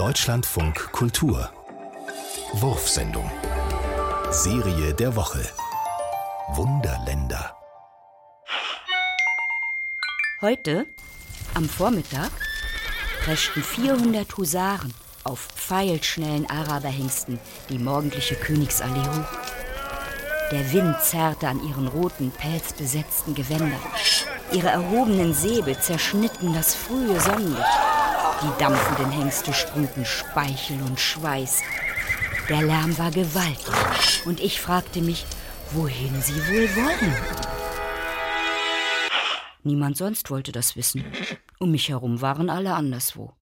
Deutschlandfunk Kultur Wurfsendung Serie der Woche Wunderländer Heute, am Vormittag, preschten 400 Husaren auf pfeilschnellen Araberhengsten die morgendliche Königsallee hoch. Der Wind zerrte an ihren roten, pelzbesetzten Gewändern. Ihre erhobenen Säbel zerschnitten das frühe Sonnenlicht. Die dampfenden Hengste sprühten Speichel und Schweiß. Der Lärm war gewaltig und ich fragte mich, wohin sie wohl wollen. Niemand sonst wollte das wissen. Um mich herum waren alle anderswo.